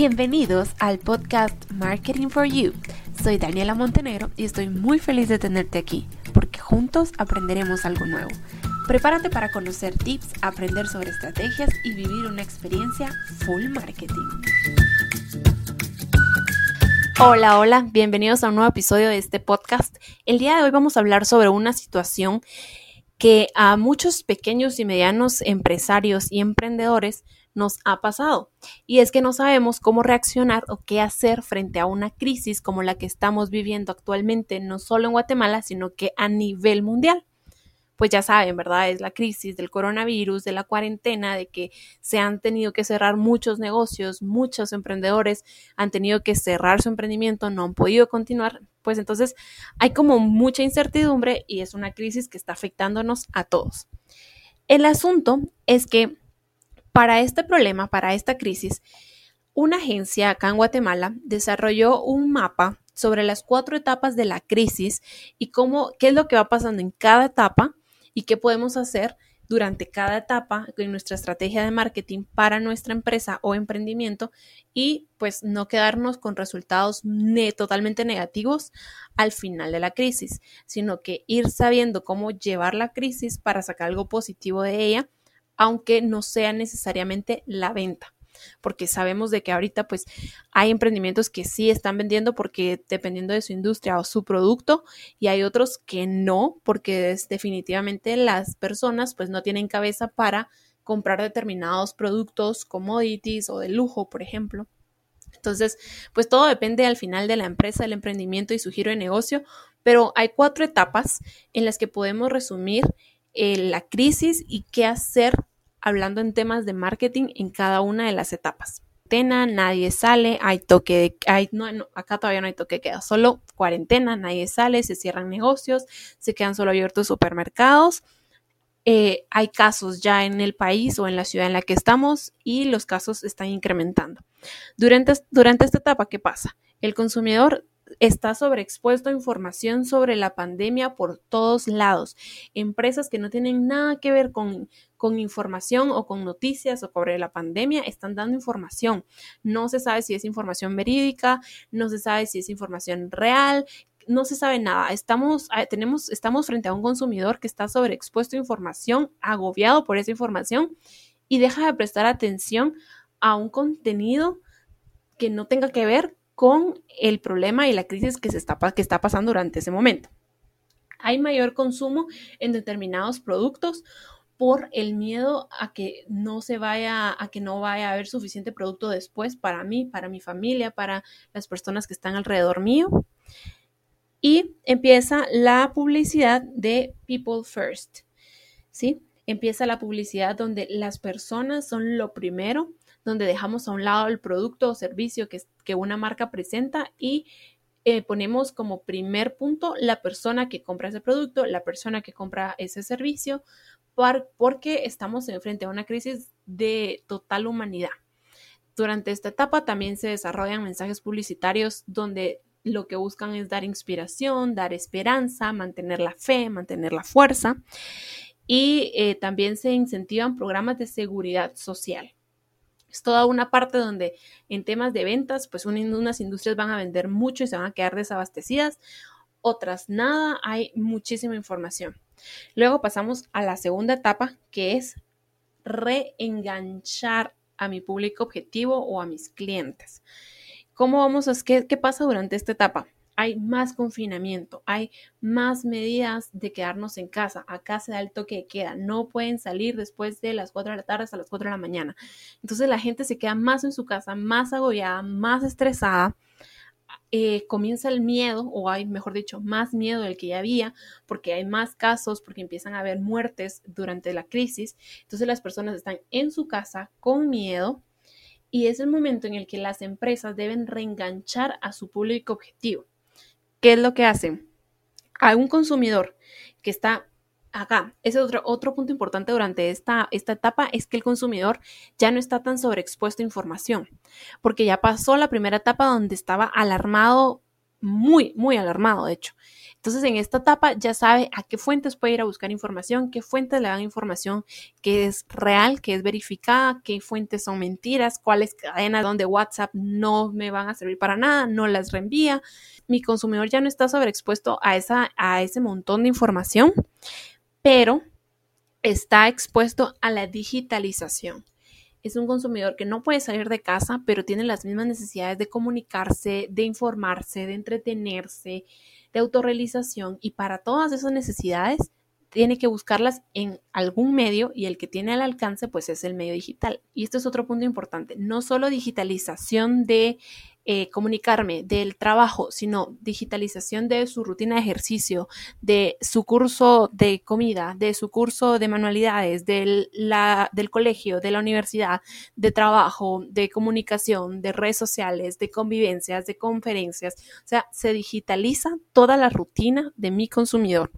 Bienvenidos al podcast Marketing for You. Soy Daniela Montenegro y estoy muy feliz de tenerte aquí porque juntos aprenderemos algo nuevo. Prepárate para conocer tips, aprender sobre estrategias y vivir una experiencia full marketing. Hola, hola, bienvenidos a un nuevo episodio de este podcast. El día de hoy vamos a hablar sobre una situación que a muchos pequeños y medianos empresarios y emprendedores nos ha pasado. Y es que no sabemos cómo reaccionar o qué hacer frente a una crisis como la que estamos viviendo actualmente, no solo en Guatemala, sino que a nivel mundial. Pues ya saben, ¿verdad? Es la crisis del coronavirus, de la cuarentena, de que se han tenido que cerrar muchos negocios, muchos emprendedores han tenido que cerrar su emprendimiento, no han podido continuar. Pues entonces hay como mucha incertidumbre y es una crisis que está afectándonos a todos. El asunto es que para este problema, para esta crisis, una agencia acá en Guatemala desarrolló un mapa sobre las cuatro etapas de la crisis y cómo, qué es lo que va pasando en cada etapa y qué podemos hacer durante cada etapa en nuestra estrategia de marketing para nuestra empresa o emprendimiento y pues no quedarnos con resultados totalmente negativos al final de la crisis, sino que ir sabiendo cómo llevar la crisis para sacar algo positivo de ella aunque no sea necesariamente la venta porque sabemos de que ahorita pues hay emprendimientos que sí están vendiendo porque dependiendo de su industria o su producto y hay otros que no porque definitivamente las personas pues no tienen cabeza para comprar determinados productos, commodities o de lujo, por ejemplo. Entonces, pues todo depende al final de la empresa, del emprendimiento y su giro de negocio, pero hay cuatro etapas en las que podemos resumir eh, la crisis y qué hacer hablando en temas de marketing en cada una de las etapas. Cuarentena, nadie sale, hay toque de, no, acá todavía no hay toque de queda, solo cuarentena, nadie sale, se cierran negocios, se quedan solo abiertos supermercados. Eh, hay casos ya en el país o en la ciudad en la que estamos y los casos están incrementando. Durante, durante esta etapa, ¿qué pasa? El consumidor está sobreexpuesto a información sobre la pandemia por todos lados. Empresas que no tienen nada que ver con, con información o con noticias o sobre la pandemia están dando información. No se sabe si es información verídica, no se sabe si es información real, no se sabe nada. Estamos, ah, tenemos, estamos frente a un consumidor que está sobreexpuesto a información, agobiado por esa información y deja de prestar atención a un contenido que no tenga que ver con el problema y la crisis que, se está, que está pasando durante ese momento. Hay mayor consumo en determinados productos por el miedo a que no se vaya, a que no vaya a haber suficiente producto después para mí, para mi familia, para las personas que están alrededor mío. Y empieza la publicidad de People First. ¿Sí? Empieza la publicidad donde las personas son lo primero donde dejamos a un lado el producto o servicio que, que una marca presenta y eh, ponemos como primer punto la persona que compra ese producto, la persona que compra ese servicio, porque estamos frente a una crisis de total humanidad. Durante esta etapa también se desarrollan mensajes publicitarios donde lo que buscan es dar inspiración, dar esperanza, mantener la fe, mantener la fuerza y eh, también se incentivan programas de seguridad social. Es toda una parte donde en temas de ventas, pues unas industrias van a vender mucho y se van a quedar desabastecidas, otras nada, hay muchísima información. Luego pasamos a la segunda etapa, que es reenganchar a mi público objetivo o a mis clientes. ¿Cómo vamos a qué, qué pasa durante esta etapa? Hay más confinamiento, hay más medidas de quedarnos en casa. Acá se da el toque de queda, no pueden salir después de las 4 de la tarde hasta las 4 de la mañana. Entonces la gente se queda más en su casa, más agobiada, más estresada. Eh, comienza el miedo, o hay, mejor dicho, más miedo del que ya había, porque hay más casos, porque empiezan a haber muertes durante la crisis. Entonces las personas están en su casa con miedo y es el momento en el que las empresas deben reenganchar a su público objetivo. ¿Qué es lo que hacen? A un consumidor que está acá, ese otro, otro punto importante durante esta, esta etapa es que el consumidor ya no está tan sobreexpuesto a información, porque ya pasó la primera etapa donde estaba alarmado muy, muy alarmado, de hecho. Entonces, en esta etapa ya sabe a qué fuentes puede ir a buscar información, qué fuentes le dan información que es real, que es verificada, qué fuentes son mentiras, cuáles cadenas donde WhatsApp no me van a servir para nada, no las reenvía. Mi consumidor ya no está sobreexpuesto a, esa, a ese montón de información, pero está expuesto a la digitalización es un consumidor que no puede salir de casa, pero tiene las mismas necesidades de comunicarse, de informarse, de entretenerse, de autorrealización y para todas esas necesidades tiene que buscarlas en algún medio y el que tiene al alcance pues es el medio digital. Y esto es otro punto importante, no solo digitalización de eh, comunicarme del trabajo, sino digitalización de su rutina de ejercicio, de su curso de comida, de su curso de manualidades, del, del colegio, de la universidad, de trabajo, de comunicación, de redes sociales, de convivencias, de conferencias. O sea, se digitaliza toda la rutina de mi consumidor.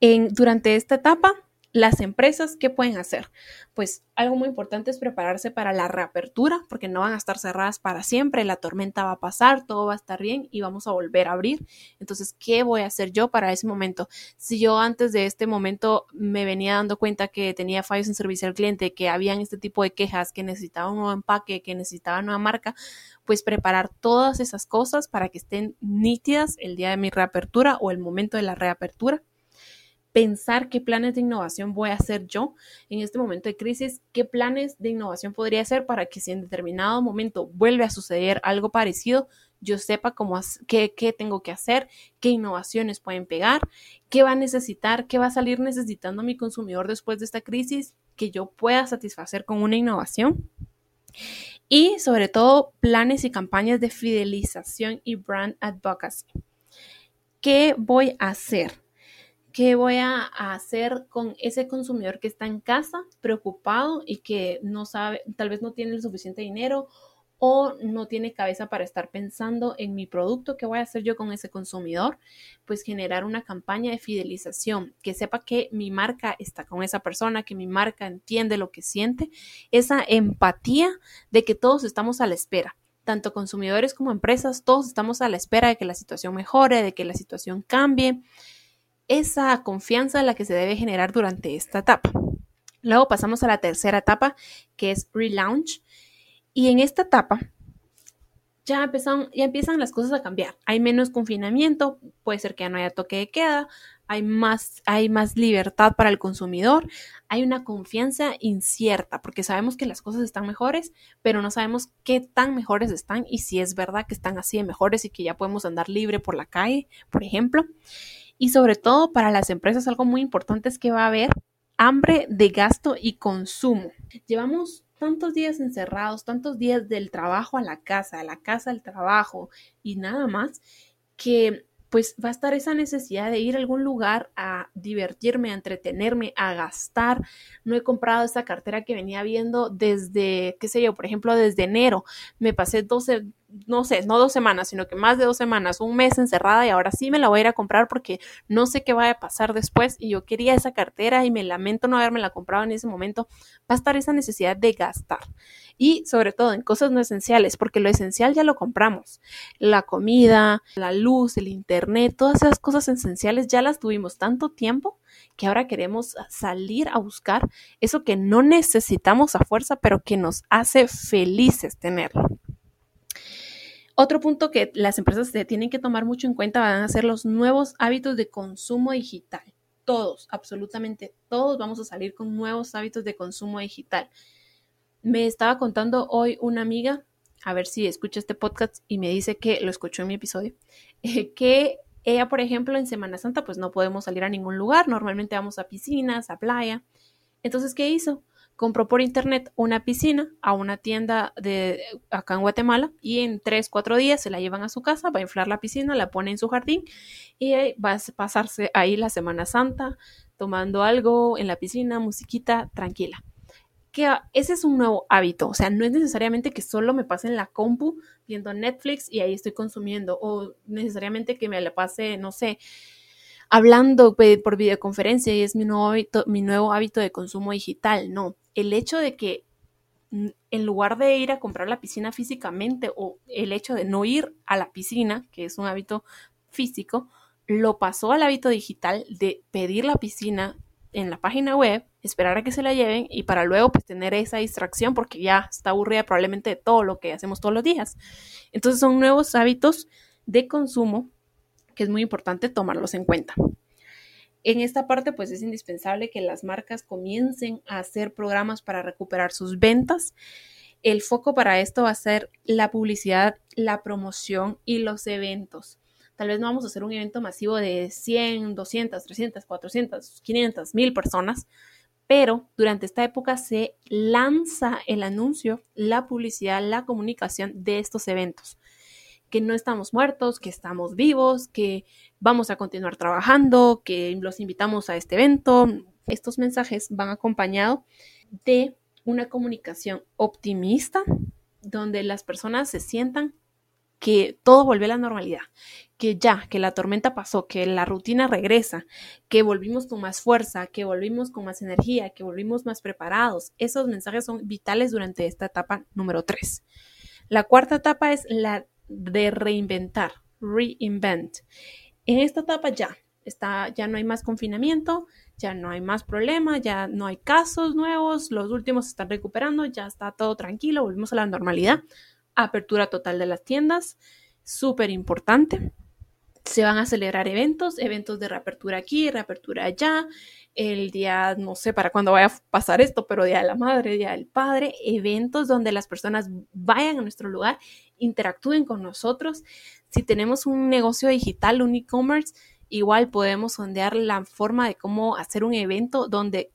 En, durante esta etapa las empresas, ¿qué pueden hacer? Pues algo muy importante es prepararse para la reapertura, porque no van a estar cerradas para siempre, la tormenta va a pasar, todo va a estar bien y vamos a volver a abrir. Entonces, ¿qué voy a hacer yo para ese momento? Si yo antes de este momento me venía dando cuenta que tenía fallos en servicio al cliente, que habían este tipo de quejas, que necesitaba un nuevo empaque, que necesitaba nueva marca, pues preparar todas esas cosas para que estén nítidas el día de mi reapertura o el momento de la reapertura pensar qué planes de innovación voy a hacer yo en este momento de crisis, qué planes de innovación podría hacer para que si en determinado momento vuelve a suceder algo parecido, yo sepa cómo, qué, qué tengo que hacer, qué innovaciones pueden pegar, qué va a necesitar, qué va a salir necesitando mi consumidor después de esta crisis que yo pueda satisfacer con una innovación. Y sobre todo, planes y campañas de fidelización y brand advocacy. ¿Qué voy a hacer? ¿Qué voy a hacer con ese consumidor que está en casa preocupado y que no sabe, tal vez no tiene el suficiente dinero o no tiene cabeza para estar pensando en mi producto? ¿Qué voy a hacer yo con ese consumidor? Pues generar una campaña de fidelización, que sepa que mi marca está con esa persona, que mi marca entiende lo que siente, esa empatía de que todos estamos a la espera tanto consumidores como empresas, todos estamos a la espera de que la situación mejore, de que la situación cambie esa confianza la que se debe generar durante esta etapa. Luego pasamos a la tercera etapa, que es relaunch. Y en esta etapa ya ya empiezan las cosas a cambiar. Hay menos confinamiento, puede ser que ya no haya toque de queda, hay más, hay más libertad para el consumidor, hay una confianza incierta, porque sabemos que las cosas están mejores, pero no sabemos qué tan mejores están y si es verdad que están así de mejores y que ya podemos andar libre por la calle, por ejemplo. Y sobre todo para las empresas algo muy importante es que va a haber hambre de gasto y consumo. Llevamos tantos días encerrados, tantos días del trabajo a la casa, de la casa al trabajo y nada más, que pues va a estar esa necesidad de ir a algún lugar a divertirme, a entretenerme, a gastar. No he comprado esa cartera que venía viendo desde, qué sé yo, por ejemplo, desde enero. Me pasé 12, no sé, no dos semanas, sino que más de dos semanas, un mes encerrada y ahora sí me la voy a ir a comprar porque no sé qué vaya a pasar después y yo quería esa cartera y me lamento no haberme la comprado en ese momento, va a estar esa necesidad de gastar y sobre todo en cosas no esenciales, porque lo esencial ya lo compramos, la comida, la luz, el internet, todas esas cosas esenciales ya las tuvimos tanto tiempo que ahora queremos salir a buscar eso que no necesitamos a fuerza, pero que nos hace felices tenerlo. Otro punto que las empresas se tienen que tomar mucho en cuenta van a ser los nuevos hábitos de consumo digital. Todos, absolutamente todos vamos a salir con nuevos hábitos de consumo digital. Me estaba contando hoy una amiga, a ver si escucha este podcast y me dice que lo escuchó en mi episodio, que ella, por ejemplo, en Semana Santa, pues no podemos salir a ningún lugar, normalmente vamos a piscinas, a playa. Entonces, ¿qué hizo? Compró por internet una piscina a una tienda de acá en Guatemala y en tres, cuatro días se la llevan a su casa, va a inflar la piscina, la pone en su jardín y va a pasarse ahí la Semana Santa tomando algo en la piscina, musiquita, tranquila. Que ese es un nuevo hábito, o sea, no es necesariamente que solo me pase en la compu viendo Netflix y ahí estoy consumiendo, o necesariamente que me la pase, no sé, hablando por videoconferencia y es mi nuevo hábito, mi nuevo hábito de consumo digital. No, el hecho de que en lugar de ir a comprar la piscina físicamente o el hecho de no ir a la piscina, que es un hábito físico, lo pasó al hábito digital de pedir la piscina en la página web, esperar a que se la lleven y para luego pues tener esa distracción porque ya está aburrida probablemente de todo lo que hacemos todos los días. Entonces son nuevos hábitos de consumo que es muy importante tomarlos en cuenta. En esta parte, pues es indispensable que las marcas comiencen a hacer programas para recuperar sus ventas. El foco para esto va a ser la publicidad, la promoción y los eventos. Tal vez no vamos a hacer un evento masivo de 100, 200, 300, 400, 500, 1000 personas, pero durante esta época se lanza el anuncio, la publicidad, la comunicación de estos eventos que no estamos muertos, que estamos vivos, que vamos a continuar trabajando, que los invitamos a este evento. Estos mensajes van acompañados de una comunicación optimista donde las personas se sientan que todo vuelve a la normalidad, que ya, que la tormenta pasó, que la rutina regresa, que volvimos con más fuerza, que volvimos con más energía, que volvimos más preparados. Esos mensajes son vitales durante esta etapa número 3. La cuarta etapa es la de reinventar, reinvent. En esta etapa ya, está, ya no hay más confinamiento, ya no hay más problemas, ya no hay casos nuevos, los últimos se están recuperando, ya está todo tranquilo, volvimos a la normalidad. Apertura total de las tiendas, súper importante. Se van a celebrar eventos, eventos de reapertura aquí, reapertura allá, el día, no sé para cuándo vaya a pasar esto, pero Día de la Madre, Día del Padre, eventos donde las personas vayan a nuestro lugar, interactúen con nosotros. Si tenemos un negocio digital, un e-commerce, igual podemos sondear la forma de cómo hacer un evento donde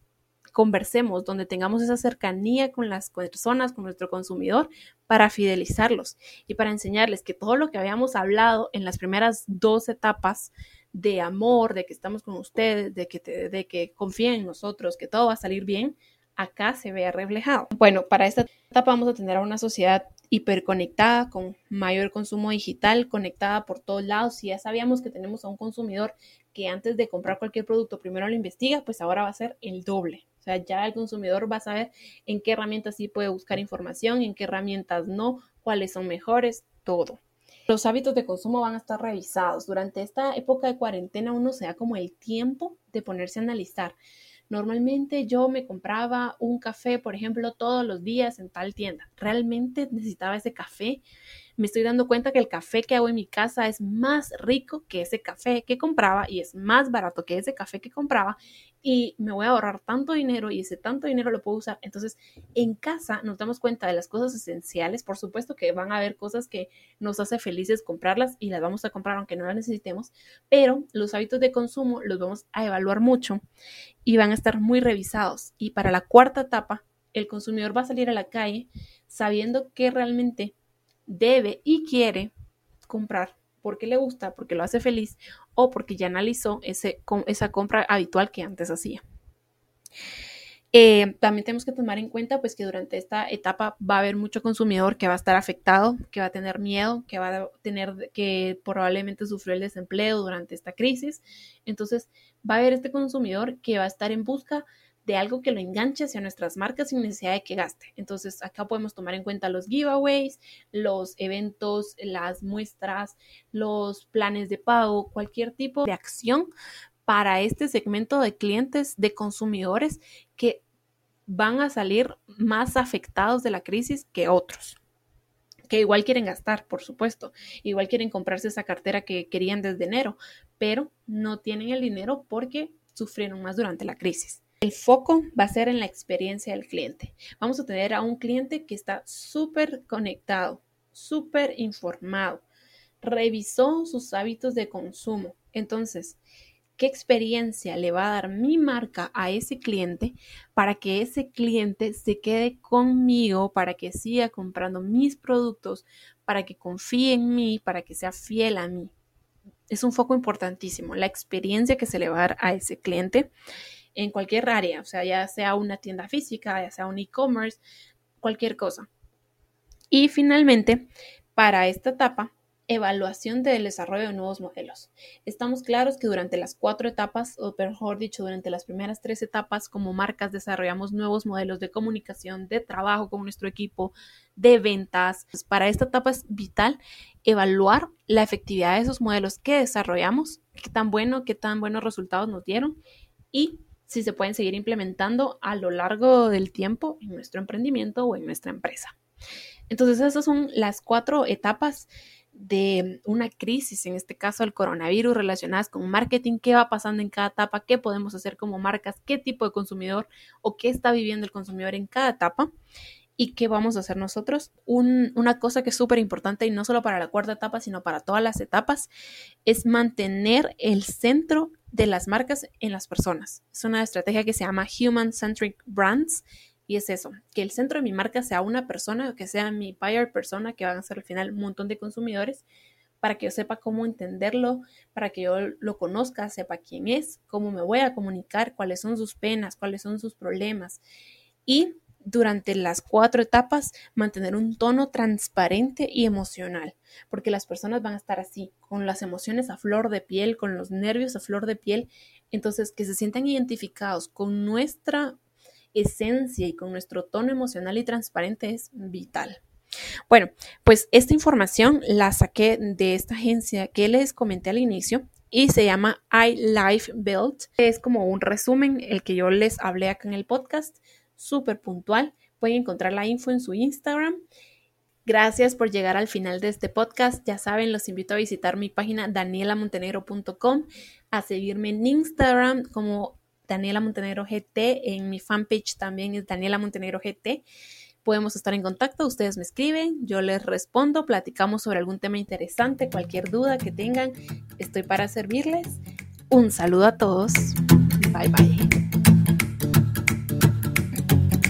conversemos, donde tengamos esa cercanía con las personas, con nuestro consumidor, para fidelizarlos y para enseñarles que todo lo que habíamos hablado en las primeras dos etapas de amor, de que estamos con ustedes, de que, de que confíen en nosotros, que todo va a salir bien, acá se vea reflejado. Bueno, para esta etapa vamos a tener a una sociedad hiperconectada, con mayor consumo digital, conectada por todos lados. Si ya sabíamos que tenemos a un consumidor que antes de comprar cualquier producto primero lo investiga, pues ahora va a ser el doble. Sea, ya el consumidor va a saber en qué herramientas sí puede buscar información, en qué herramientas no, cuáles son mejores, todo. Los hábitos de consumo van a estar revisados. Durante esta época de cuarentena uno se da como el tiempo de ponerse a analizar. Normalmente yo me compraba un café, por ejemplo, todos los días en tal tienda. ¿Realmente necesitaba ese café? Me estoy dando cuenta que el café que hago en mi casa es más rico que ese café que compraba y es más barato que ese café que compraba y me voy a ahorrar tanto dinero y ese tanto dinero lo puedo usar. Entonces, en casa nos damos cuenta de las cosas esenciales. Por supuesto que van a haber cosas que nos hace felices comprarlas y las vamos a comprar aunque no las necesitemos, pero los hábitos de consumo los vamos a evaluar mucho y van a estar muy revisados. Y para la cuarta etapa, el consumidor va a salir a la calle sabiendo que realmente debe y quiere comprar porque le gusta, porque lo hace feliz o porque ya analizó ese, esa compra habitual que antes hacía. Eh, también tenemos que tomar en cuenta pues que durante esta etapa va a haber mucho consumidor que va a estar afectado, que va a tener miedo, que va a tener que probablemente sufrir el desempleo durante esta crisis. Entonces va a haber este consumidor que va a estar en busca de algo que lo enganche hacia nuestras marcas sin necesidad de que gaste. Entonces, acá podemos tomar en cuenta los giveaways, los eventos, las muestras, los planes de pago, cualquier tipo de acción para este segmento de clientes, de consumidores que van a salir más afectados de la crisis que otros que igual quieren gastar, por supuesto, igual quieren comprarse esa cartera que querían desde enero, pero no tienen el dinero porque sufrieron más durante la crisis. El foco va a ser en la experiencia del cliente. Vamos a tener a un cliente que está súper conectado, súper informado, revisó sus hábitos de consumo. Entonces, ¿qué experiencia le va a dar mi marca a ese cliente para que ese cliente se quede conmigo, para que siga comprando mis productos, para que confíe en mí, para que sea fiel a mí? Es un foco importantísimo, la experiencia que se le va a dar a ese cliente en cualquier área, o sea, ya sea una tienda física, ya sea un e-commerce, cualquier cosa. Y finalmente, para esta etapa, evaluación del desarrollo de nuevos modelos. Estamos claros que durante las cuatro etapas, o mejor dicho, durante las primeras tres etapas, como marcas desarrollamos nuevos modelos de comunicación, de trabajo con nuestro equipo, de ventas. Pues, para esta etapa es vital evaluar la efectividad de esos modelos que desarrollamos, qué tan bueno, qué tan buenos resultados nos dieron y si se pueden seguir implementando a lo largo del tiempo en nuestro emprendimiento o en nuestra empresa. Entonces, esas son las cuatro etapas de una crisis, en este caso el coronavirus, relacionadas con marketing, qué va pasando en cada etapa, qué podemos hacer como marcas, qué tipo de consumidor o qué está viviendo el consumidor en cada etapa y qué vamos a hacer nosotros. una cosa que es súper importante y no solo para la cuarta etapa, sino para todas las etapas, es mantener el centro de las marcas en las personas. Es una estrategia que se llama Human Centric Brands y es eso, que el centro de mi marca sea una persona, que sea mi buyer persona, que van a ser al final un montón de consumidores, para que yo sepa cómo entenderlo, para que yo lo conozca, sepa quién es, cómo me voy a comunicar, cuáles son sus penas, cuáles son sus problemas. Y durante las cuatro etapas mantener un tono transparente y emocional, porque las personas van a estar así, con las emociones a flor de piel, con los nervios a flor de piel, entonces que se sientan identificados con nuestra esencia y con nuestro tono emocional y transparente es vital. Bueno, pues esta información la saqué de esta agencia que les comenté al inicio y se llama iLife Build. Es como un resumen, el que yo les hablé acá en el podcast, súper puntual. Pueden encontrar la info en su Instagram. Gracias por llegar al final de este podcast. Ya saben, los invito a visitar mi página danielamontenegro.com, a seguirme en Instagram como Daniela Montenegro GT. En mi fanpage también es Daniela Montenegro GT. Podemos estar en contacto, ustedes me escriben, yo les respondo, platicamos sobre algún tema interesante, cualquier duda que tengan, estoy para servirles. Un saludo a todos. Bye bye.